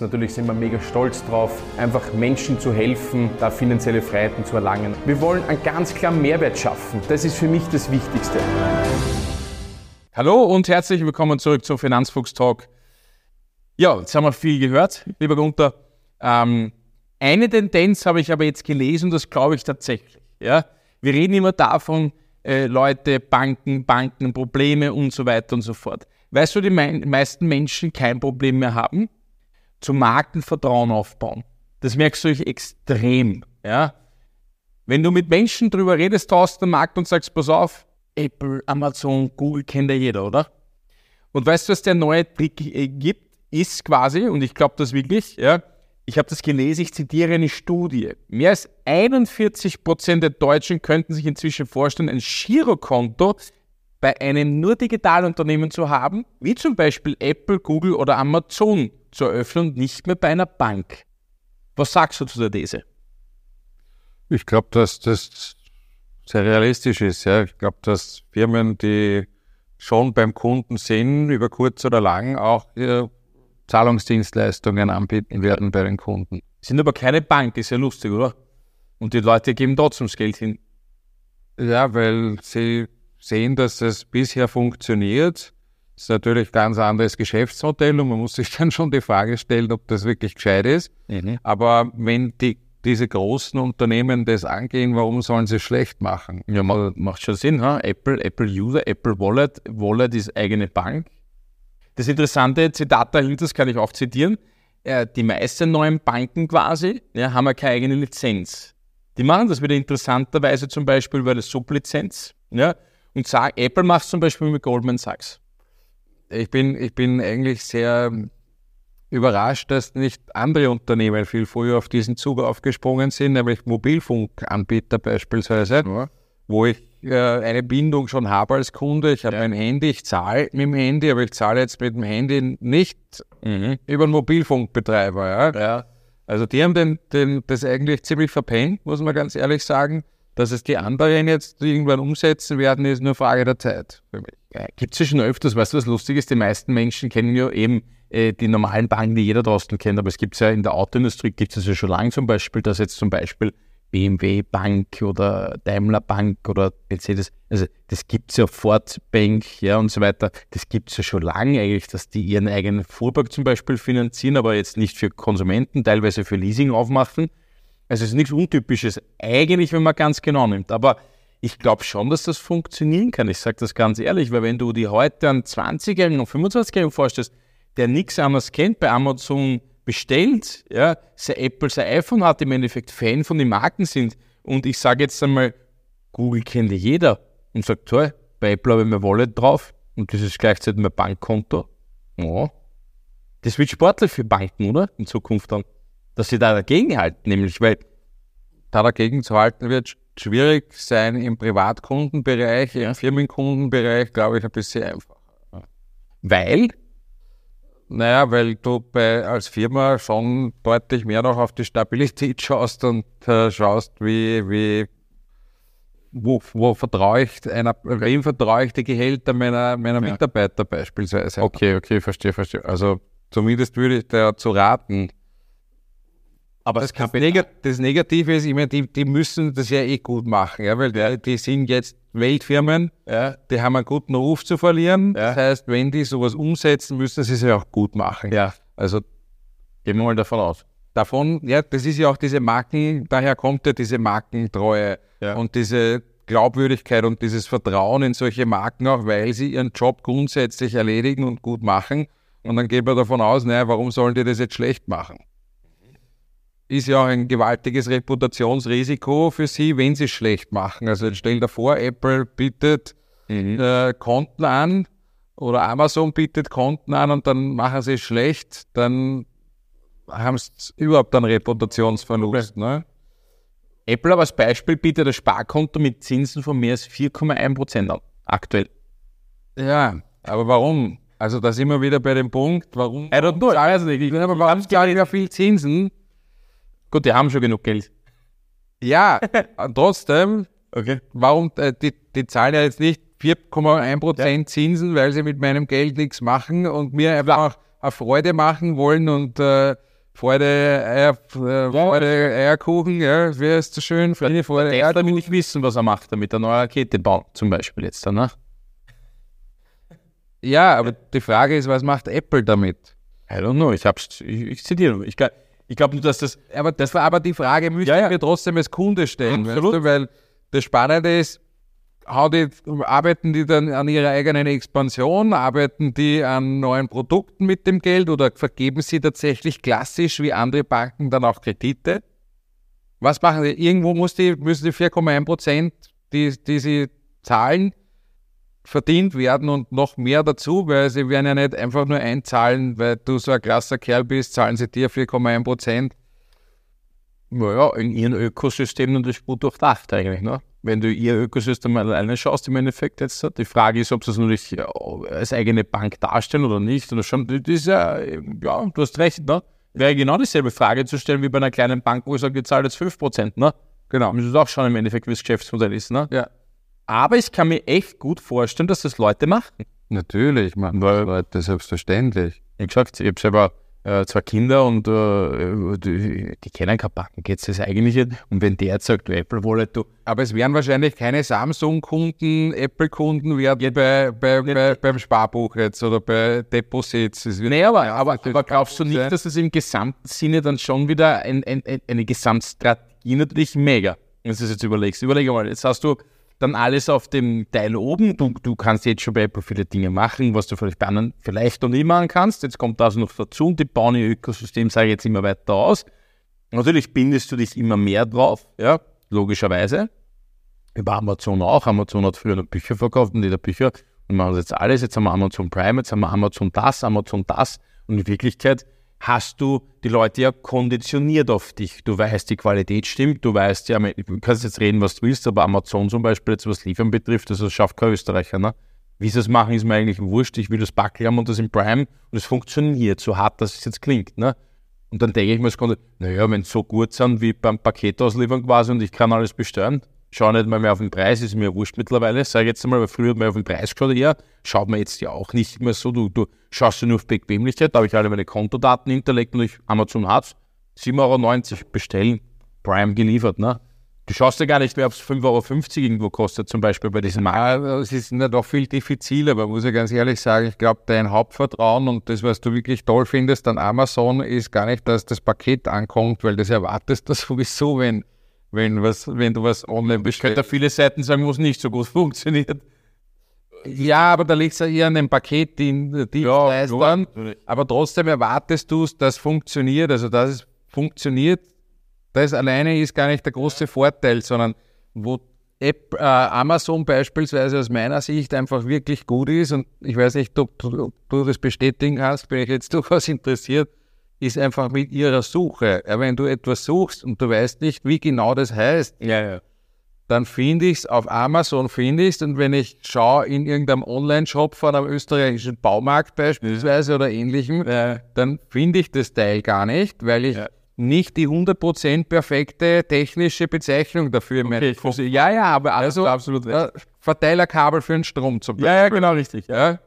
Natürlich sind wir mega stolz drauf, einfach Menschen zu helfen, da finanzielle Freiheiten zu erlangen. Wir wollen einen ganz klaren Mehrwert schaffen. Das ist für mich das Wichtigste. Hallo und herzlich willkommen zurück zum Finanzfuchs Talk. Ja, jetzt haben wir viel gehört, lieber Gunther. Ähm, eine Tendenz habe ich aber jetzt gelesen, das glaube ich tatsächlich. Ja? Wir reden immer davon, äh, Leute, Banken, Banken, Probleme und so weiter und so fort. Weißt du, die meisten Menschen kein Problem mehr haben? Zum Markenvertrauen aufbauen. Das merkst du extrem. Ja? Wenn du mit Menschen darüber redest draußen am Markt und sagst, pass auf, Apple, Amazon, Google kennt ja jeder, oder? Und weißt du, was der neue Trick äh, gibt? Ist quasi, und ich glaube das wirklich, ja, ich habe das gelesen, ich zitiere eine Studie. Mehr als 41 Prozent der Deutschen könnten sich inzwischen vorstellen, ein Girokonto bei einem nur Digitalunternehmen zu haben, wie zum Beispiel Apple, Google oder Amazon zu eröffnen und nicht mehr bei einer Bank. Was sagst du zu der These? Ich glaube, dass das sehr realistisch ist. Ja. Ich glaube, dass Firmen, die schon beim Kunden sind, über kurz oder lang auch äh, Zahlungsdienstleistungen anbieten werden bei den Kunden. Sind aber keine Bank, ist ja lustig, oder? Und die Leute geben trotzdem das Geld hin. Ja, weil sie sehen, dass es bisher funktioniert. Das ist natürlich ein ganz anderes Geschäftsmodell und man muss sich dann schon die Frage stellen, ob das wirklich gescheit ist. Mhm. Aber wenn die, diese großen Unternehmen das angehen, warum sollen sie es schlecht machen? Ja, macht schon Sinn. Ha? Apple, Apple User, Apple Wallet. Wallet ist eigene Bank. Das interessante Zitat dahinter, das kann ich auch zitieren. Äh, die meisten neuen Banken quasi ja, haben ja keine eigene Lizenz. Die machen das wieder interessanterweise zum Beispiel über eine Sublizenz. Ja, und sagen, Apple macht es zum Beispiel mit Goldman Sachs. Ich bin, ich bin eigentlich sehr überrascht, dass nicht andere Unternehmen viel früher auf diesen Zug aufgesprungen sind, nämlich Mobilfunkanbieter beispielsweise, ja. wo ich äh, eine Bindung schon habe als Kunde. Ich habe ja. mein Handy, ich zahle mit dem Handy, aber ich zahle jetzt mit dem Handy nicht mhm. über einen Mobilfunkbetreiber. Ja. Also die haben den, den, das eigentlich ziemlich verpennt, muss man ganz ehrlich sagen. Dass es die anderen jetzt irgendwann umsetzen werden, ist nur Frage der Zeit Gibt es ja schon öfters, weißt du, was lustig ist? Die meisten Menschen kennen ja eben äh, die normalen Banken, die jeder draußen kennt, aber es gibt ja in der Autoindustrie, gibt es ja schon lange zum Beispiel, dass jetzt zum Beispiel BMW Bank oder Daimler Bank oder Mercedes, also das gibt es ja, Ford Bank ja, und so weiter, das gibt es ja schon lange eigentlich, dass die ihren eigenen Fuhrpark zum Beispiel finanzieren, aber jetzt nicht für Konsumenten, teilweise für Leasing aufmachen. Also es ist nichts Untypisches, eigentlich, wenn man ganz genau nimmt. Aber ich glaube schon, dass das funktionieren kann. Ich sage das ganz ehrlich, weil wenn du dir heute einen 20-Jährigen und 25-Jährigen vorstellst, der nichts anderes kennt bei Amazon, bestellt, ja, sein Apple, sein iPhone hat, im Endeffekt Fan von den Marken sind. Und ich sage jetzt einmal, Google kennt jeder und sagt, toll, bei Apple habe ich mein Wallet drauf und das ist gleichzeitig mein Bankkonto. Ja. Das wird sportlich für Banken, oder? In Zukunft dann. Dass sie da dagegen halten, nämlich, weil da dagegen zu halten wird schwierig sein im Privatkundenbereich, im Firmenkundenbereich, glaube ich, ein bisschen einfacher. Weil naja, weil du bei, als Firma schon deutlich mehr noch auf die Stabilität schaust und äh, schaust, wie, wie, wo, wo vertraue ich einer, wem vertraue ich die Gehälter meiner, meiner ja. Mitarbeiter beispielsweise. Okay, okay, verstehe, verstehe. Also zumindest würde ich da zu raten, aber das, das, Neg das, Negative ist, ich meine, die, die, müssen das ja eh gut machen, ja, weil die, die sind jetzt Weltfirmen, ja, die haben einen guten Ruf zu verlieren. Ja. Das heißt, wenn die sowas umsetzen, müssen sie es ja auch gut machen. Ja. Also gehen wir mal davon aus. Davon, ja, das ist ja auch diese Marken, daher kommt ja diese Markentreue ja. und diese Glaubwürdigkeit und dieses Vertrauen in solche Marken auch, weil sie ihren Job grundsätzlich erledigen und gut machen. Und dann geht man davon aus, naja, warum sollen die das jetzt schlecht machen? Ist ja ein gewaltiges Reputationsrisiko für sie, wenn sie es schlecht machen. Also jetzt stell dir vor, Apple bietet mhm. äh, Konten an oder Amazon bietet Konten an und dann machen sie es schlecht, dann haben sie überhaupt einen Reputationsverlust. Ne? Apple aber als Beispiel bietet ein Sparkonto mit Zinsen von mehr als 4,1 Prozent an, aktuell. Ja, aber warum? Also da sind wir wieder bei dem Punkt, warum? I don't know, ich weiß nicht. Ich, aber warum gar nicht mehr viel Zinsen? Gut, die haben schon genug Geld. Ja, trotzdem, okay. warum, äh, die, die zahlen ja jetzt nicht 4,1% ja. Zinsen, weil sie mit meinem Geld nichts machen und mir einfach eine Freude machen wollen und äh, Freude, Eier, äh, Freude, Eierkuchen, ja, wie ist so schön? Friede, Freude, Der will nicht wissen, was er macht damit, eine neue Rakete bauen, zum Beispiel jetzt dann, ne? Ja, aber die Frage ist, was macht Apple damit? I don't know, ich hab's, ich, ich zitiere nur. Ich, glaub- ich glaube nur, dass das, Aber, das war, aber die Frage müsste Ja, ich ja. mir trotzdem als Kunde stellen, weißt du? weil das Spannende ist, how die, arbeiten die dann an ihrer eigenen Expansion, arbeiten die an neuen Produkten mit dem Geld oder vergeben sie tatsächlich klassisch wie andere Banken dann auch Kredite? Was machen sie? Irgendwo muss die, müssen die 4,1 Prozent, die, die sie zahlen, verdient werden und noch mehr dazu, weil sie werden ja nicht einfach nur einzahlen, weil du so ein krasser Kerl bist, zahlen sie dir 4,1 Prozent. naja, in ihrem Ökosystem natürlich gut durchdacht eigentlich, ne? Wenn du ihr Ökosystem alleine schaust, im Endeffekt jetzt, die Frage ist, ob sie es natürlich als eigene Bank darstellen oder nicht. Oder schon, das ist ja, ja, du hast recht, ne? Wäre genau dieselbe Frage zu stellen wie bei einer kleinen Bank, wo ich sage, wir zahlen jetzt 5%, ne? Genau. Das ist auch schon im Endeffekt, wie das Geschäftsmodell ist, ne? Ja. Aber ich kann mir echt gut vorstellen, dass das Leute machen. Natürlich, man, weil Leute, selbstverständlich. Wie gesagt, ich habe selber äh, zwei Kinder und äh, die, die kennen kein Banken, geht das eigentlich nicht. Und wenn der jetzt sagt, du Apple Wallet, du, Aber es werden wahrscheinlich keine Samsung-Kunden, Apple-Kunden werden bei, bei, bei, beim Sparbuch jetzt oder bei Deposits. Es Nee, aber, aber, aber glaubst du nicht, dass es im gesamten Sinne dann schon wieder ein, ein, ein, eine Gesamtstrategie natürlich mega, wenn du das jetzt überlegst. Überlege mal, jetzt hast du dann alles auf dem Teil oben. Du, du kannst jetzt schon bei Apple viele Dinge machen, was du vielleicht bei anderen vielleicht noch nie machen kannst. Jetzt kommt das noch dazu und die bauen ihr Ökosystem, sage ich jetzt immer weiter aus. Natürlich bindest du dich immer mehr drauf, ja, logischerweise. Über Amazon auch. Amazon hat früher noch Bücher verkauft und jeder Bücher. Und machen das jetzt alles. Jetzt haben wir Amazon Prime, jetzt haben wir Amazon das, Amazon das. Und in Wirklichkeit hast du die Leute ja konditioniert auf dich. Du weißt, die Qualität stimmt, du weißt ja, du kannst jetzt reden, was du willst, aber Amazon zum Beispiel, jetzt was Liefern betrifft, das schafft kein Österreicher. Ne? Wie sie es machen, ist mir eigentlich wurscht. Ich will das Backel haben und das im Prime und es funktioniert, so hart, dass es jetzt klingt. Ne? Und dann denke ich mir, naja, wenn es so gut sind wie beim Paketauslieferung quasi und ich kann alles besteuern, schau nicht mal mehr auf den Preis, ist mir wurscht mittlerweile. Sag ich jetzt einmal, weil früher hat man auf den Preis geschaut, ja, schaut man jetzt ja auch nicht mehr so. Du, du schaust ja nur auf Bequemlichkeit, da habe ich alle meine Kontodaten hinterlegt und ich, Amazon hat's, 7,90 Euro bestellen, Prime geliefert, ne? Du schaust ja gar nicht mehr, ob es 5,50 Euro irgendwo kostet, zum Beispiel bei diesem Markt. Ja, es ist nicht auch viel diffiziler, aber muss ich ganz ehrlich sagen, ich glaube, dein Hauptvertrauen und das, was du wirklich toll findest an Amazon, ist gar nicht, dass das Paket ankommt, weil das erwartest du sowieso, wenn, wenn, was, wenn du was online Ich könnte bestellst. viele Seiten sagen, wo es nicht so gut funktioniert. Ja, aber da liegt es ja eher an dem Paket, die, die Leistern. natürlich. Aber trotzdem erwartest du es, dass funktioniert, also dass es funktioniert. Das alleine ist gar nicht der große Vorteil, sondern wo App, äh, Amazon beispielsweise aus meiner Sicht einfach wirklich gut ist und ich weiß nicht, ob du, ob du das bestätigen kannst, bin ich jetzt durchaus interessiert, ist einfach mit ihrer Suche. Ja, wenn du etwas suchst und du weißt nicht, wie genau das heißt, Ja, ja. dann finde ich es auf Amazon finde ich's und wenn ich schaue in irgendeinem Online-Shop von einem österreichischen Baumarkt beispielsweise oder ähnlichem, dann finde ich das Teil gar nicht, weil ich nicht die 100% perfekte technische Bezeichnung dafür ich verstehe. Ja, ja, aber Also, absolut recht. äh, Verteilerkabel für den Strom zum Beispiel. Ja, ja, genau richtig. Ja.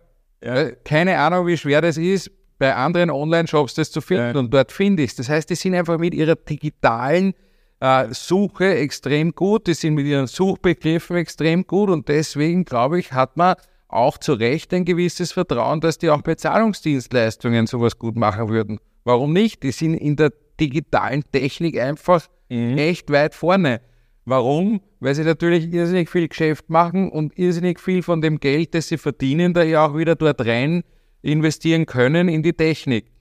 Ja. Äh, Keine Ahnung, wie schwer das ist, bei anderen Online-Shops das zu finden Ja. und dort finde ich es. Das heißt, die sind einfach mit ihrer digitalen äh, Suche extrem gut, die sind mit ihren Suchbegriffen extrem gut und deswegen, glaube ich, hat man auch zu Recht ein gewisses Vertrauen, dass die auch bei Zahlungsdienstleistungen sowas gut machen würden. Warum nicht? Die sind in der digitalen Technik einfach echt weit vorne. Warum? Weil sie natürlich irrsinnig viel Geschäft machen und irrsinnig viel von dem Geld, das sie verdienen, da ja auch wieder dort rein investieren können in die Technik.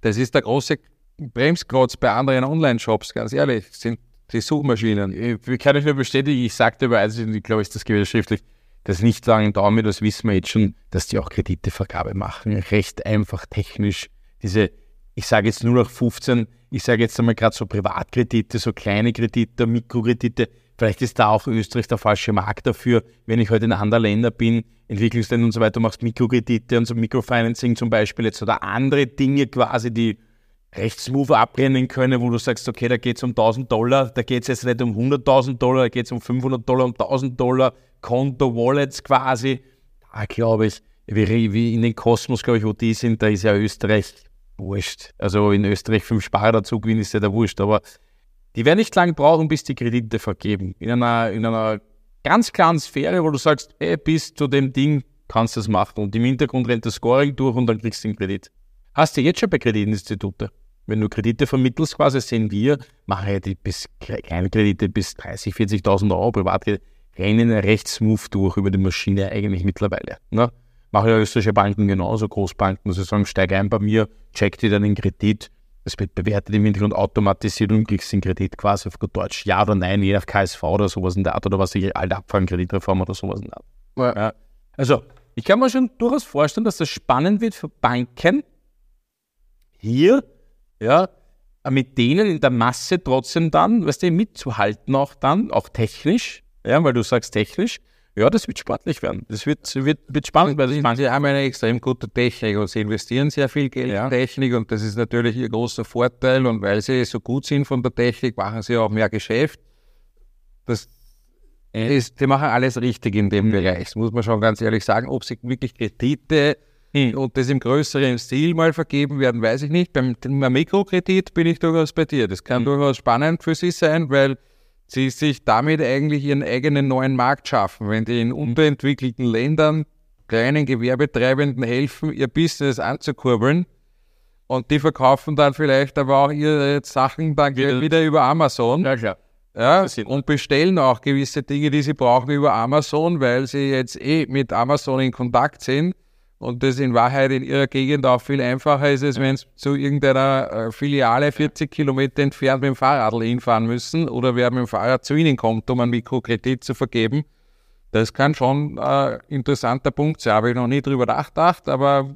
Das ist der große Bremsklotz bei anderen Online-Shops, ganz ehrlich, sind die Suchmaschinen. Ich kann ich nur bestätigen, ich sagte also ich glaube, ich das gewesen schriftlich, das nicht lange dauern, das wissen wir jetzt schon, dass die auch Kreditevergabe machen. Recht einfach technisch. Diese, ich sage jetzt nur noch 15, ich sage jetzt einmal gerade so Privatkredite, so kleine Kredite, Mikrokredite. Vielleicht ist da auch Österreich der falsche Markt dafür, wenn ich heute in anderen Ländern bin, Entwicklungsländern und so weiter, machst Mikrokredite und so Mikrofinancing zum Beispiel jetzt oder andere Dinge quasi, die recht smooth abrennen können, wo du sagst, okay, da geht es um 1000 Dollar, da geht es jetzt nicht um 100.000 Dollar, da geht es um 500 Dollar, um 1000 Dollar, Konto, Wallets quasi. Da glaube ich, wie, in den Kosmos, glaube ich, wo die sind, da ist ja Österreich wurscht. Also in Österreich fünf Sparer dazu gewinnen, ist ja der wurscht. Aber die werden nicht lange brauchen, bis die Kredite vergeben. In einer, in einer ganz klaren Sphäre, wo du sagst, ey, bis zu dem Ding kannst du das machen. Und im Hintergrund rennt das Scoring durch und dann kriegst du den Kredit. Hast du jetzt schon bei Kreditinstituten. Wenn du Kredite vermittelst, quasi sehen wir, machen ja die bis kleine Kredite bis 30, 40.000 Euro Privatkredite, rennen recht smooth durch über die Maschine eigentlich mittlerweile. Ne? Machen ja österreichische Banken genauso, Großbanken, sie sagen, steig ein bei mir, check dir dann den Kredit, das wird bewertet im Hintergrund automatisiert und kriegst den Kredit quasi auf gut Deutsch, ja oder nein, je nach KSV oder sowas in der Art oder was ich alte abfangen, Kreditreform oder sowas in der Art. Ja. Also, ich kann mir schon durchaus vorstellen, dass das spannend wird für Banken, hier, ja, mit denen in der Masse trotzdem dann, weißt du, mitzuhalten auch dann, auch technisch, ja, weil du sagst technisch, ja, das wird sportlich werden. Das wird, wird, wird spannend, weil sie, sie haben eine extrem gute Technik und sie investieren sehr viel Geld ja. in Technik und das ist natürlich ihr großer Vorteil und weil sie so gut sind von der Technik, machen sie auch mehr Geschäft. Das ist, sie machen alles richtig in dem mhm. Bereich, das muss man schon ganz ehrlich sagen. Ob sie wirklich Kredite hm. Und das im größeren Stil mal vergeben werden, weiß ich nicht. Beim, beim Mikrokredit bin ich durchaus bei dir. Das kann hm. durchaus spannend für sie sein, weil sie sich damit eigentlich ihren eigenen neuen Markt schaffen. Wenn die in unterentwickelten Ländern kleinen Gewerbetreibenden helfen, ihr Business anzukurbeln und die verkaufen dann vielleicht aber auch ihre Sachen dann ja. wieder über Amazon. Ja, klar. Ja, und bestellen auch gewisse Dinge, die sie brauchen über Amazon, weil sie jetzt eh mit Amazon in Kontakt sind und das in Wahrheit in ihrer Gegend auch viel einfacher ist, als wenn sie zu irgendeiner äh, Filiale 40 Kilometer entfernt mit dem Fahrrad hinfahren müssen oder wer mit dem Fahrrad zu ihnen kommt, um einen Mikrokredit zu vergeben. Das kann schon ein äh, interessanter Punkt sein. Habe ich noch nie drüber nachgedacht, aber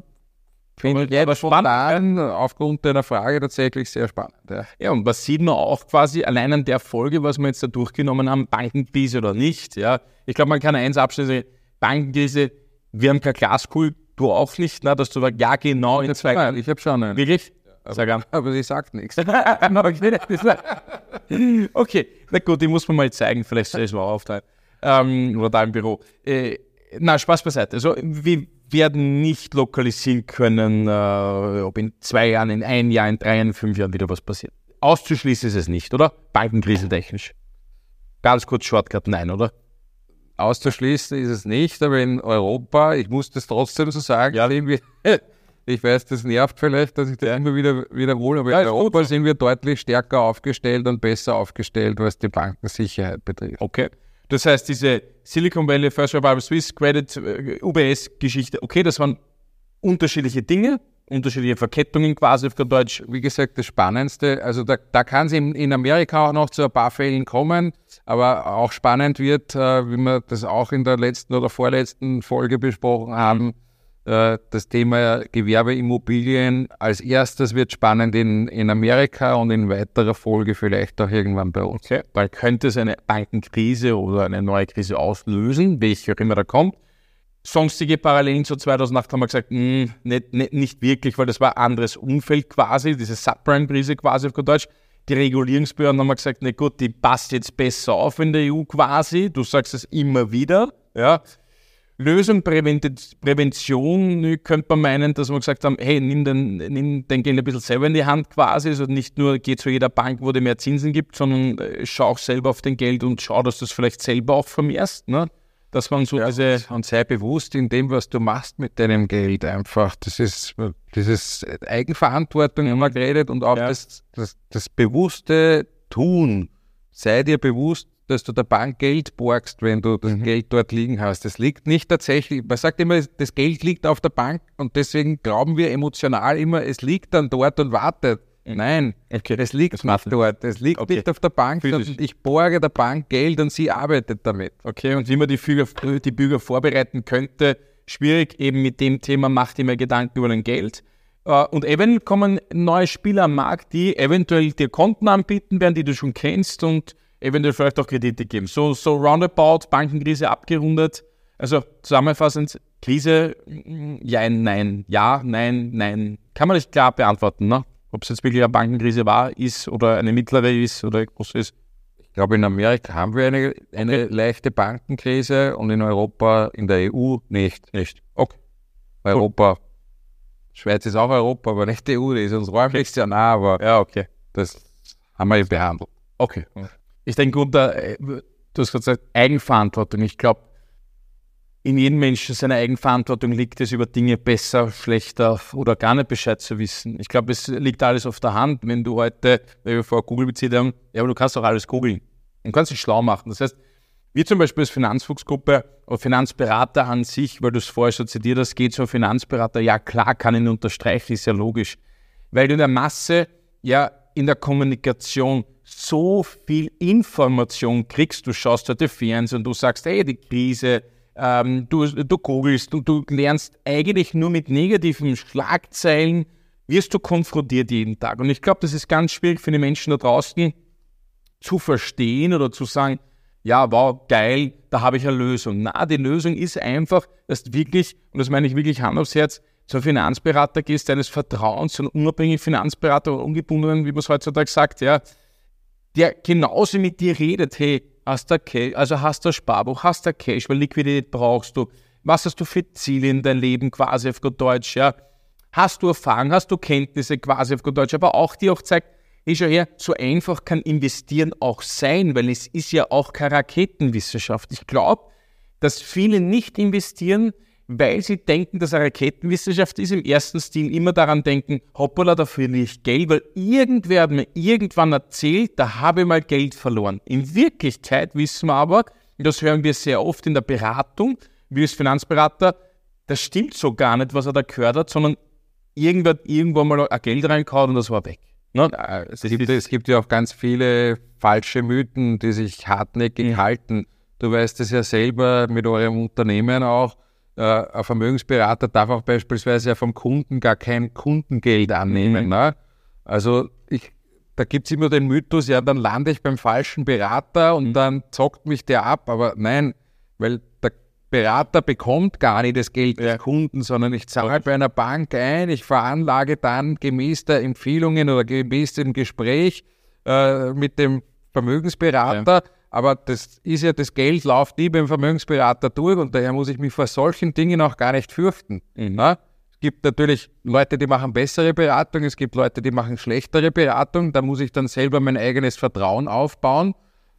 finde ich jetzt spontan aufgrund deiner Frage tatsächlich sehr spannend. Ja. ja, und was sieht man auch quasi allein an der Folge, was wir jetzt da durchgenommen haben, Bankenkrise oder nicht? Ja, ich glaube, man kann eins abschließen, Bankenkrise, wir haben keine Glaskugel Du auch nicht, na, dass du sagst, ja genau in zwei Jahren. Ich habe schon einen. Wirklich? Ja, Sag an. Aber sie sagt nichts. okay, na gut, die muss man mal zeigen, vielleicht soll ich es mal aufteilen. Ähm, oder da im Büro. Äh, na, Spaß beiseite. Also, wir werden nicht lokalisieren können, äh, ob in zwei Jahren, in ein Jahr, in drei Jahren, in fünf Jahren wieder was passiert. Auszuschließen ist es nicht, oder? Bankenkrise technisch. Ganz kurz Shortcut, nein, oder? Auszuschließen ist es nicht, aber in Europa, ich muss das trotzdem so sagen, ja. wir, ich weiß, das nervt vielleicht, dass ich das immer wieder wiederhole, aber ja, in Europa gut. sind wir deutlich stärker aufgestellt und besser aufgestellt, was die Bankensicherheit betrifft. Okay. Das heißt, diese Silicon Valley, First Revival Swiss Credit, äh, UBS-Geschichte, okay, das waren unterschiedliche Dinge, unterschiedliche Verkettungen quasi auf Deutsch. Wie gesagt, das Spannendste, also da, da kann es in, in, Amerika auch noch zu ein paar Fällen kommen, aber auch spannend wird, äh, wie wir das auch in der letzten oder vorletzten Folge besprochen haben, äh, das Thema Gewerbeimmobilien als erstes wird spannend in, in Amerika und in weiterer Folge vielleicht auch irgendwann bei uns. Okay, weil könnte es eine Bankenkrise oder eine neue Krise auslösen, welche auch immer da kommt. Sonstige Parallelen zu 2008 haben wir gesagt, mh, hm, nicht, nicht, nicht wirklich, weil das war ein anderes Umfeld quasi, diese Subprime-Krise quasi auf Deutsch. Die Regulierungsbehörden haben gesagt, na gut, die passt jetzt besser auf in der EU quasi. Du sagst es immer wieder. Ja. Lösung, Prävention, könnte man meinen, dass wir gesagt haben, hey, nimm den, nimm den Geld ein bisschen selber in die Hand quasi. Also nicht nur geh zu jeder Bank, wo dir mehr Zinsen gibt, sondern äh, schau auch selber auf dein Geld und schau, dass du es vielleicht selber auch vermehrst. Ne? Dass man so ja, diese. Und sei bewusst in dem, was du machst mit deinem Geld einfach. Das ist dieses Eigenverantwortung immer geredet und auch ja. das, das, das bewusste Tun. Sei dir bewusst, dass du der Bank Geld borgst, wenn du das mhm. Geld dort liegen hast. Das liegt nicht tatsächlich, man sagt immer, das Geld liegt auf der Bank und deswegen glauben wir emotional immer, es liegt dann dort und wartet. Nein, okay. es liegt das nicht dort. Es liegt okay. nicht auf der Bank, sondern ich borge der Bank Geld und sie arbeitet damit. Okay, und wie man die, Füger, die Bürger vorbereiten könnte, schwierig eben mit dem Thema, macht immer Gedanken über dein Geld. Äh, und eventuell kommen neue Spieler am Markt, die eventuell dir Konten anbieten werden, die du schon kennst und eventuell vielleicht auch Kredite geben. So, so roundabout, Bankenkrise abgerundet. Also zusammenfassend, Krise, ja, nein, ja, nein, nein. Kann man nicht klar beantworten, ne? Ob es jetzt wirklich eine Bankenkrise war, ist oder eine mittlere ist oder groß ist. Ich glaube, in Amerika haben wir eine, eine okay. leichte Bankenkrise und in Europa, in der EU nicht. Nicht. Okay. Europa Schweiz ist auch Europa, aber nicht die EU, die ist uns räumlich sehr nah, aber Ja, okay. das haben wir behandelt. Okay. Ich denke, unter, äh, du hast gesagt, Eigenverantwortung. Ich glaube, in jedem Menschen seine Eigenverantwortung liegt es, über Dinge besser, schlechter oder gar nicht Bescheid zu wissen. Ich glaube, es liegt alles auf der Hand. Wenn du heute, wenn wir vor Google bezieht haben, ja, aber du kannst auch alles googeln und kannst dich schlau machen. Das heißt, wir zum Beispiel als Finanzfuchsgruppe oder Finanzberater an sich, weil du es vorher schon zitiert hast, geht zum Finanzberater, ja klar, kann ich ihn unterstreichen, ist ja logisch. Weil du in der Masse, ja, in der Kommunikation so viel Information kriegst. Du schaust heute Fernsehen und du sagst, hey, die Krise, ähm, du, du googelst und du lernst eigentlich nur mit negativen Schlagzeilen, wirst du konfrontiert jeden Tag. Und ich glaube, das ist ganz schwierig für die Menschen da draußen zu verstehen oder zu sagen, ja, wow, geil, da habe ich eine Lösung. Na, die Lösung ist einfach, dass du wirklich, und das meine ich wirklich Hand aufs Herz, zum Finanzberater gehst, deines Vertrauens, zu einem unabhängigen Finanzberater oder ungebundenen, wie man es heutzutage sagt, ja, der genauso mit dir redet, hey, hast du Cash, also hast du Sparbuch, hast du Cash, weil Liquidität brauchst du, was hast du für Ziele in dein Leben quasi auf gut Deutsch, ja, hast du Erfahrung, hast du Kenntnisse quasi auf gut Deutsch, aber auch die auch zeigt, hey, schau her, so einfach kann investieren auch sein, weil es ist ja auch keine Raketenwissenschaft. Ich glaube, dass viele nicht investieren, weil sie denken, dass eine Raketenwissenschaft ist, im ersten Stil immer daran denken, hoppala, dafür nicht Geld, weil irgendwer hat mir irgendwann erzählt, da habe ich mal Geld verloren. In Wirklichkeit wissen wir aber, und das hören wir sehr oft in der Beratung, wie als Finanzberater, das stimmt so gar nicht, was er da gehört hat, sondern irgendwer hat irgendwann mal ein Geld reingehauen und das war weg. Ne? Es, gibt, es gibt ja auch ganz viele falsche Mythen, die sich hartnäckig Ja. halten. Du weißt es ja selber mit eurem Unternehmen auch. Äh, ein Vermögensberater darf auch beispielsweise ja vom Kunden gar kein Kundengeld annehmen. Mhm. Ne? Also ich, da gibt es immer den Mythos, ja, dann lande ich beim falschen Berater und Mhm. dann zockt mich der ab. Aber nein, weil der Berater bekommt gar nicht das Geld des Kunden, sondern ich zahle bei einer Bank ein, ich veranlage dann gemäß der Empfehlungen oder gemäß dem Gespräch äh, mit dem Vermögensberater. Aber das ist ja, das Geld läuft nie beim Vermögensberater durch und daher muss ich mich vor solchen Dingen auch gar nicht fürchten. Na? Es gibt natürlich Leute, die machen bessere Beratung, es gibt Leute, die machen schlechtere Beratung. Da muss ich dann selber mein eigenes Vertrauen aufbauen.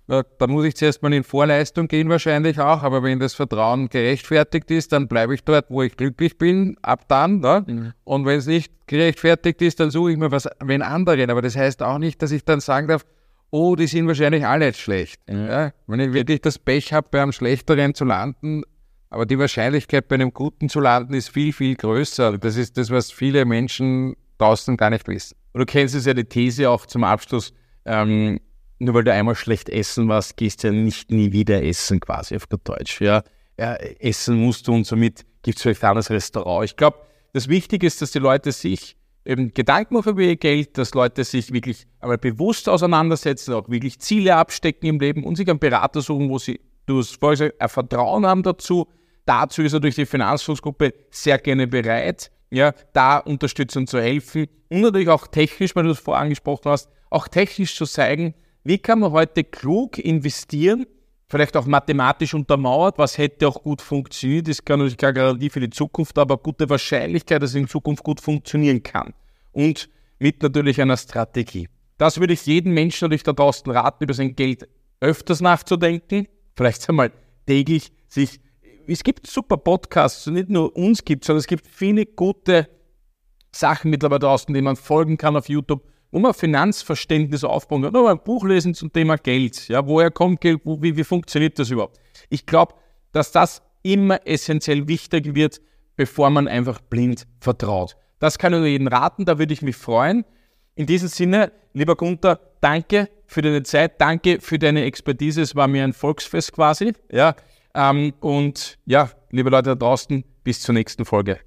Äh, Da muss ich zuerst mal in Vorleistung gehen wahrscheinlich auch, aber wenn das Vertrauen gerechtfertigt ist, dann bleibe ich dort, wo ich glücklich bin, ab dann. Ne? Und wenn es nicht gerechtfertigt ist, dann suche ich mir was, wenn anderen. Aber das heißt auch nicht, dass ich dann sagen darf, oh, die sind wahrscheinlich alle jetzt schlecht. Ja? Wenn ich wirklich das Pech habe, bei einem Schlechteren zu landen, aber die Wahrscheinlichkeit, bei einem Guten zu landen, ist viel, viel größer. Das ist das, was viele Menschen draußen gar nicht wissen. Und du kennst es ja die These auch zum Abschluss, ähm, nur weil du einmal schlecht essen warst, gehst du ja nicht nie wieder essen, quasi auf gut Deutsch. Ja? Ja, essen musst du und somit gibt es vielleicht ein anderes Restaurant. Ich glaube, das Wichtige ist, dass die Leute sich eben Gedanken über ihr Geld, dass Leute sich wirklich einmal bewusst auseinandersetzen, auch wirklich Ziele abstecken im Leben und sich einen Berater suchen, wo sie, du hast vorher gesagt, ein Vertrauen haben dazu. Dazu ist natürlich die Finanzfondsgruppe sehr gerne bereit, ja, da Unterstützung zu helfen und natürlich auch technisch, weil du es vorher angesprochen hast, auch technisch zu zeigen, wie kann man heute klug investieren, vielleicht auch mathematisch untermauert, was hätte auch gut funktioniert, das kann natürlich keine Garantie für die Zukunft, aber gute Wahrscheinlichkeit, dass es in Zukunft gut funktionieren kann. Und mit natürlich einer Strategie. Das würde ich jedem Menschen natürlich da draußen raten, über sein Geld öfters nachzudenken, vielleicht einmal täglich sich, es gibt super Podcasts, nicht nur uns gibt, sondern es gibt viele gute Sachen mittlerweile draußen, denen man folgen kann auf YouTube, wo man Finanzverständnis aufbauen kann. Oder ein Buch lesen zum Thema Geld. Ja, woher kommt Geld? Wo, wie, wie funktioniert das überhaupt? Ich glaube, dass das immer essentiell wichtig wird, bevor man einfach blind vertraut. Das kann ich nur jedem raten, da würde ich mich freuen. In diesem Sinne, lieber Gunther, danke für deine Zeit, danke für deine Expertise. Es war mir ein Volksfest quasi. Ja, ähm, und ja, liebe Leute da draußen, bis zur nächsten Folge.